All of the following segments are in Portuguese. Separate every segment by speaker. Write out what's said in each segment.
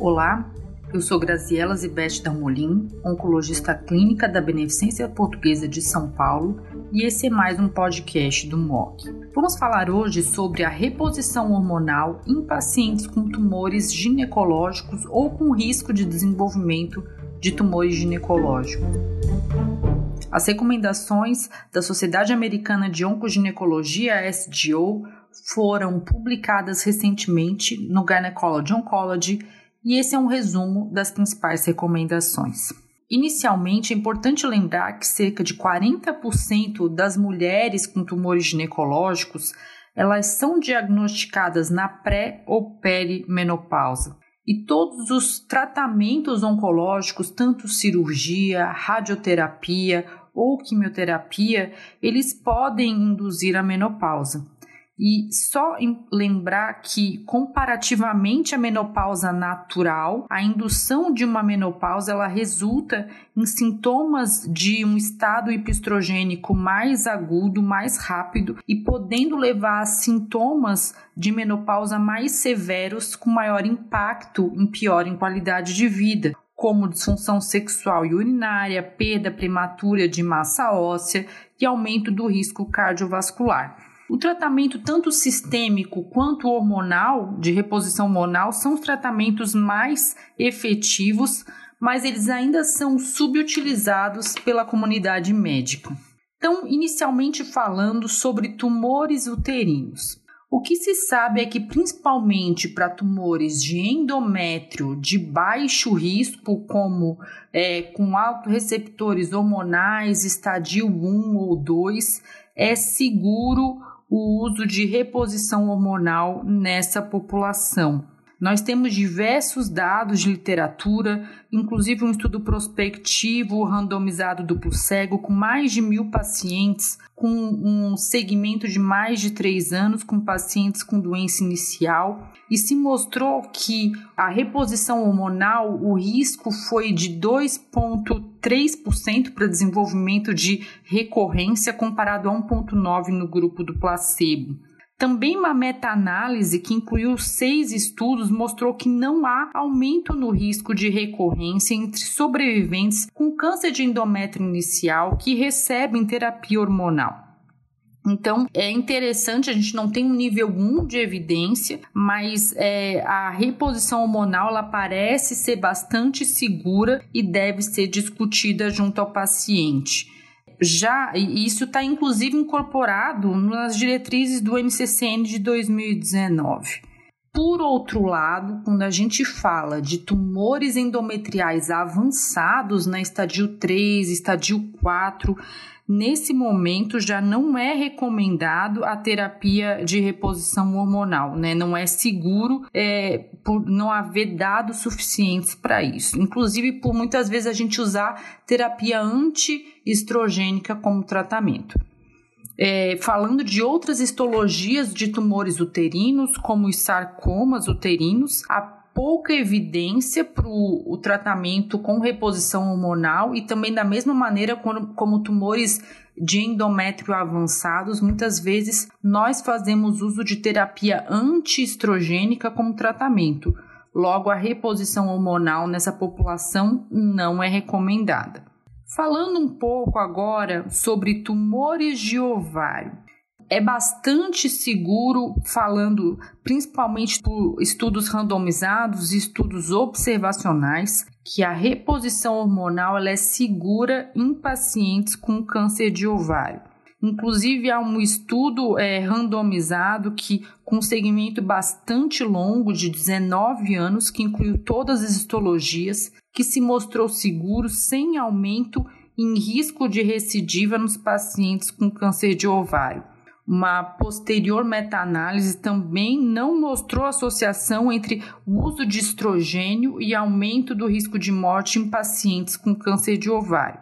Speaker 1: Olá, eu sou Graziela Zibete Dalmolin, oncologista clínica da Beneficência Portuguesa de São Paulo, e esse é mais um podcast do MOC. Vamos falar hoje sobre a reposição hormonal em pacientes com tumores ginecológicos ou com risco de desenvolvimento de tumores ginecológicos. As recomendações da Sociedade Americana de Oncoginecologia, SGO, foram publicadas recentemente no Gynecology Oncology e esse é um resumo das principais recomendações. Inicialmente, é importante lembrar que cerca de 40% das mulheres com tumores ginecológicos elas são diagnosticadas na pré ou perimenopausa. E todos os tratamentos oncológicos, tanto cirurgia, radioterapia ou quimioterapia, eles podem induzir a menopausa. E só lembrar que, comparativamente à menopausa natural, a indução de uma menopausa ela resulta em sintomas de um estado hipestrogênico mais agudo, mais rápido e podendo levar a sintomas de menopausa mais severos com maior impacto em pior em qualidade de vida, como disfunção sexual e urinária, perda prematura de massa óssea e aumento do risco cardiovascular. O tratamento tanto sistêmico quanto hormonal, de reposição hormonal, são os tratamentos mais efetivos, mas eles ainda são subutilizados pela comunidade médica. Então, inicialmente falando sobre tumores uterinos. O que se sabe é que, principalmente para tumores de endométrio de baixo risco, como é, com receptores hormonais, estadio 1 ou 2, é seguro o uso de reposição hormonal nessa população. Nós temos diversos dados de literatura, inclusive um estudo prospectivo randomizado duplo cego com mais de mil pacientes, com um segmento de mais de três anos, com pacientes com doença inicial, e se mostrou que a reposição hormonal, o risco foi de 2,3% para desenvolvimento de recorrência, comparado a 1,9% no grupo do placebo. Também uma meta-análise que incluiu seis estudos mostrou que não há aumento no risco de recorrência entre sobreviventes com câncer de endométrio inicial que recebem terapia hormonal. Então é interessante, a gente não tem um nível 1 de evidência, mas é, a reposição hormonal ela parece ser bastante segura e deve ser discutida junto ao paciente já, e isso está inclusive incorporado nas diretrizes do NCCN de 2019. Por outro lado, quando a gente fala de tumores endometriais avançados na estadio 3, estadio 4, nesse momento já não é recomendado a terapia de reposição hormonal, né? Não é seguro é, por não haver dados suficientes para isso. Inclusive, por muitas vezes a gente usar terapia antiestrogênica como tratamento. É, falando de outras histologias de tumores uterinos, como os sarcomas uterinos, a pouca evidência para o tratamento com reposição hormonal e também da mesma maneira como, como tumores de endométrio avançados, muitas vezes nós fazemos uso de terapia antiestrogênica como tratamento. Logo, a reposição hormonal nessa população não é recomendada. Falando um pouco agora sobre tumores de ovário é bastante seguro, falando principalmente por estudos randomizados estudos observacionais, que a reposição hormonal ela é segura em pacientes com câncer de ovário. Inclusive, há um estudo é, randomizado que, com um segmento bastante longo, de 19 anos, que incluiu todas as histologias, que se mostrou seguro sem aumento em risco de recidiva nos pacientes com câncer de ovário. Uma posterior meta-análise também não mostrou associação entre o uso de estrogênio e aumento do risco de morte em pacientes com câncer de ovário.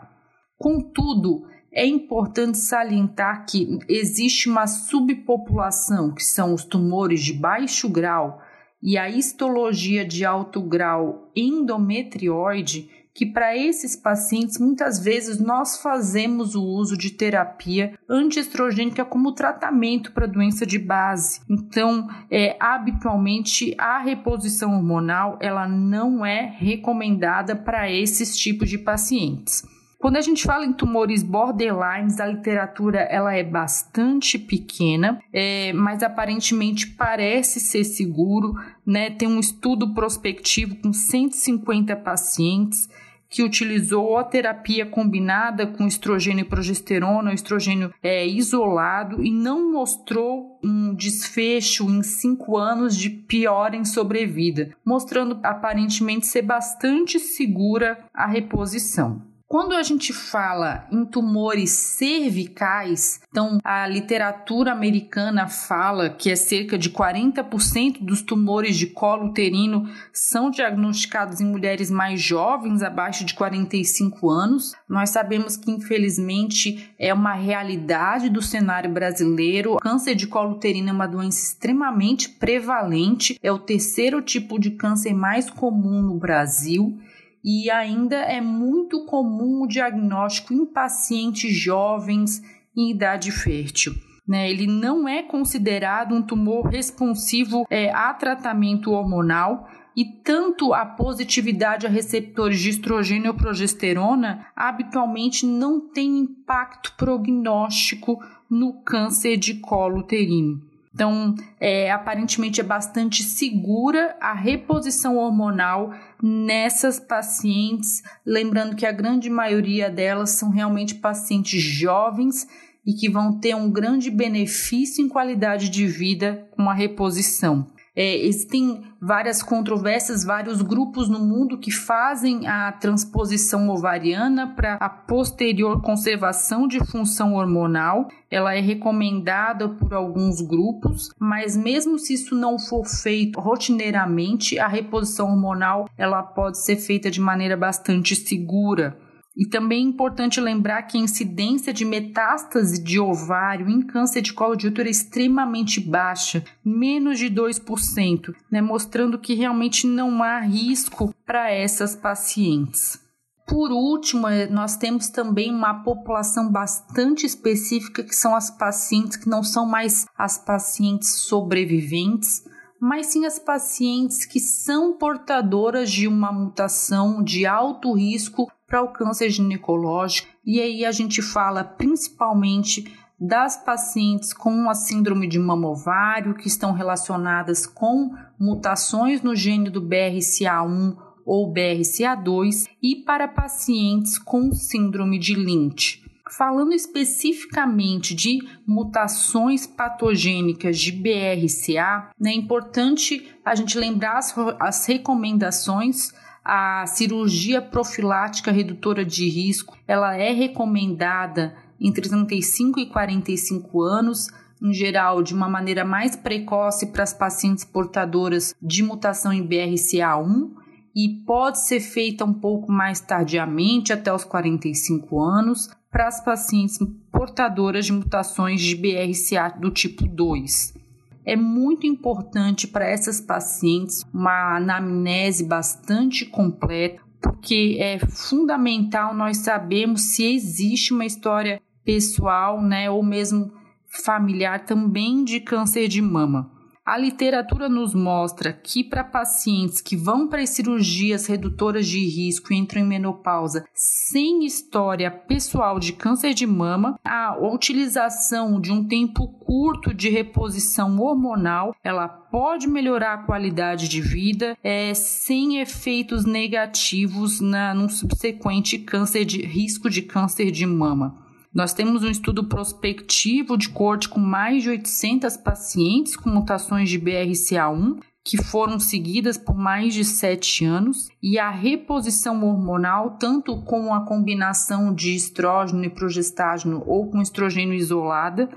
Speaker 1: Contudo, é importante salientar que existe uma subpopulação, que são os tumores de baixo grau, e a histologia de alto grau endometrioide, que para esses pacientes muitas vezes nós fazemos o uso de terapia antiestrogênica como tratamento para doença de base. Então, é, habitualmente a reposição hormonal ela não é recomendada para esses tipos de pacientes. Quando a gente fala em tumores borderlines, a literatura ela é bastante pequena, é, mas aparentemente parece ser seguro. Né? Tem um estudo prospectivo com 150 pacientes que utilizou a terapia combinada com estrogênio e progesterona, estrogênio é, isolado, e não mostrou um desfecho em cinco anos de piora em sobrevida, mostrando aparentemente ser bastante segura a reposição. Quando a gente fala em tumores cervicais, então a literatura americana fala que é cerca de 40% dos tumores de colo uterino são diagnosticados em mulheres mais jovens, abaixo de 45 anos. Nós sabemos que infelizmente é uma realidade do cenário brasileiro. O câncer de colo uterino é uma doença extremamente prevalente, é o terceiro tipo de câncer mais comum no Brasil e ainda é muito comum o diagnóstico em pacientes jovens em idade fértil. Né? Ele não é considerado um tumor responsivo é, a tratamento hormonal e tanto a positividade a receptores de estrogênio ou progesterona habitualmente não tem impacto prognóstico no câncer de colo uterino. Então, é, aparentemente é bastante segura a reposição hormonal nessas pacientes, lembrando que a grande maioria delas são realmente pacientes jovens e que vão ter um grande benefício em qualidade de vida com a reposição. É, existem várias controvérsias, vários grupos no mundo que fazem a transposição ovariana para a posterior conservação de função hormonal. Ela é recomendada por alguns grupos, mas mesmo se isso não for feito rotineiramente, a reposição hormonal ela pode ser feita de maneira bastante segura. E também é importante lembrar que a incidência de metástase de ovário em câncer de colo de útero é extremamente baixa, menos de 2%, né, mostrando que realmente não há risco para essas pacientes. Por último, é, nós temos também uma população bastante específica que são as pacientes que não são mais as pacientes sobreviventes, mas sim as pacientes que são portadoras de uma mutação de alto risco para o câncer ginecológico, e aí a gente fala principalmente das pacientes com a síndrome de mamovário que estão relacionadas com mutações no gene do BRCA1 ou BRCA2 e para pacientes com síndrome de Lynch. Falando especificamente de mutações patogênicas de BRCA, né, é importante a gente lembrar as, as recomendações a cirurgia profilática redutora de risco, ela é recomendada entre 35 e 45 anos, em geral de uma maneira mais precoce para as pacientes portadoras de mutação em BRCA1 e pode ser feita um pouco mais tardiamente, até os 45 anos, para as pacientes portadoras de mutações de BRCA do tipo 2 é muito importante para essas pacientes uma anamnese bastante completa, porque é fundamental nós sabermos se existe uma história pessoal, né, ou mesmo familiar também de câncer de mama. A literatura nos mostra que para pacientes que vão para as cirurgias redutoras de risco e entram em menopausa sem história pessoal de câncer de mama, a utilização de um tempo curto de reposição hormonal, ela pode melhorar a qualidade de vida é, sem efeitos negativos na, num subsequente câncer de risco de câncer de mama. Nós temos um estudo prospectivo de corte com mais de 800 pacientes com mutações de BRCA1 que foram seguidas por mais de sete anos, e a reposição hormonal, tanto com a combinação de estrógeno e progestágeno ou com estrogênio isolada,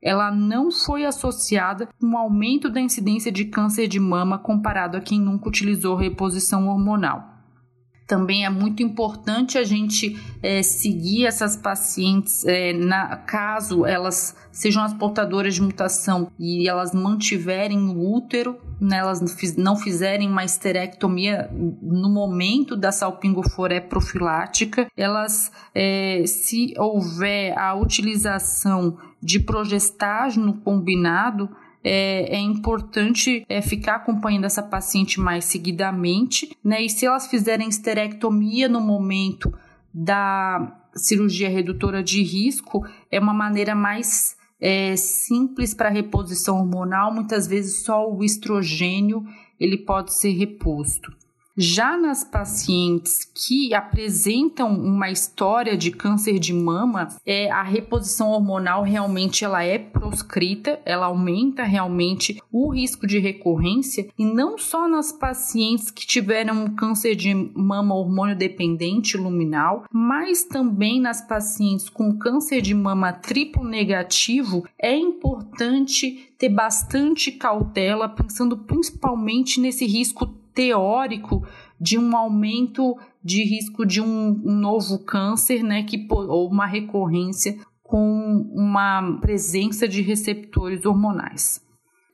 Speaker 1: ela não foi associada com um aumento da incidência de câncer de mama comparado a quem nunca utilizou reposição hormonal. Também é muito importante a gente é, seguir essas pacientes é, na caso elas sejam as portadoras de mutação e elas mantiverem o útero, né, elas não fizerem uma esterectomia no momento da salpingofloré profilática, elas, é, se houver a utilização de progestágeno combinado, é, é importante é, ficar acompanhando essa paciente mais seguidamente, né? E se elas fizerem esterectomia no momento da cirurgia redutora de risco, é uma maneira mais é, simples para reposição hormonal. Muitas vezes só o estrogênio ele pode ser reposto. Já nas pacientes que apresentam uma história de câncer de mama, é, a reposição hormonal realmente ela é proscrita, ela aumenta realmente o risco de recorrência. E não só nas pacientes que tiveram um câncer de mama hormônio dependente luminal, mas também nas pacientes com câncer de mama triplo negativo, é importante ter bastante cautela, pensando principalmente nesse risco teórico de um aumento de risco de um, um novo câncer, né, que, ou uma recorrência com uma presença de receptores hormonais.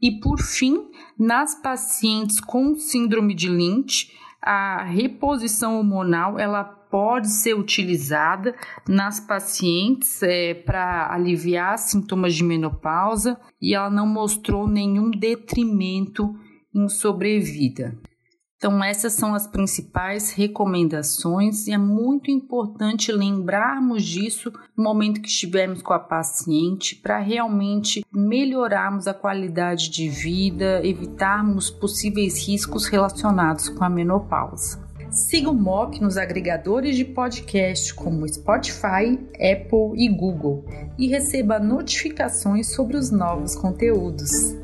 Speaker 1: E por fim, nas pacientes com síndrome de Lynch, a reposição hormonal ela pode ser utilizada nas pacientes é, para aliviar sintomas de menopausa e ela não mostrou nenhum detrimento em sobrevida. Então, essas são as principais recomendações e é muito importante lembrarmos disso no momento que estivermos com a paciente para realmente melhorarmos a qualidade de vida, evitarmos possíveis riscos relacionados com a menopausa. Siga o MOC nos agregadores de podcast como Spotify, Apple e Google e receba notificações sobre os novos conteúdos.